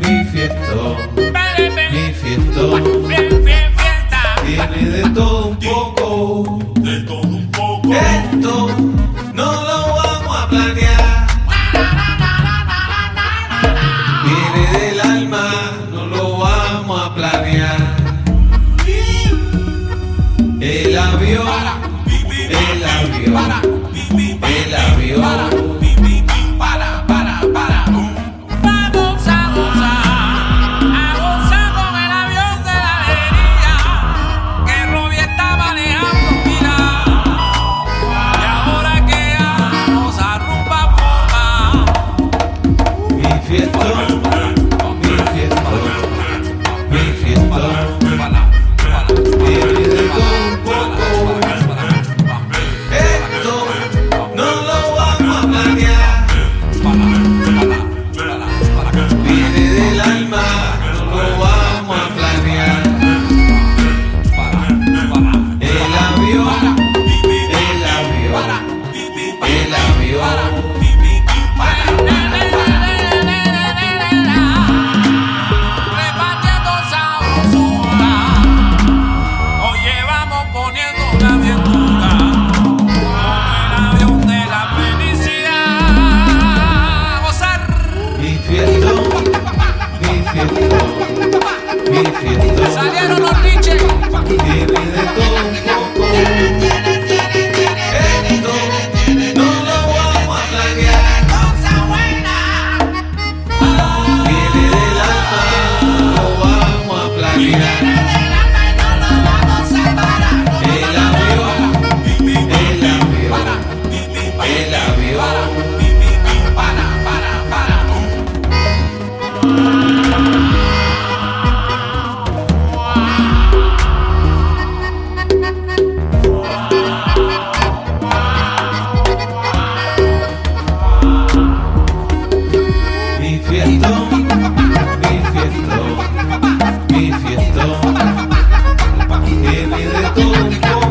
mi fiesta, mi fiesta Tiene de todo un poco, de todo un poco. Esto no lo vamos a planear. Viene del alma, no lo vamos a planear. El avión, el avión. fiesta, mi fiesta, mi fiesta. Thank you. todo, tiene de todo un poco.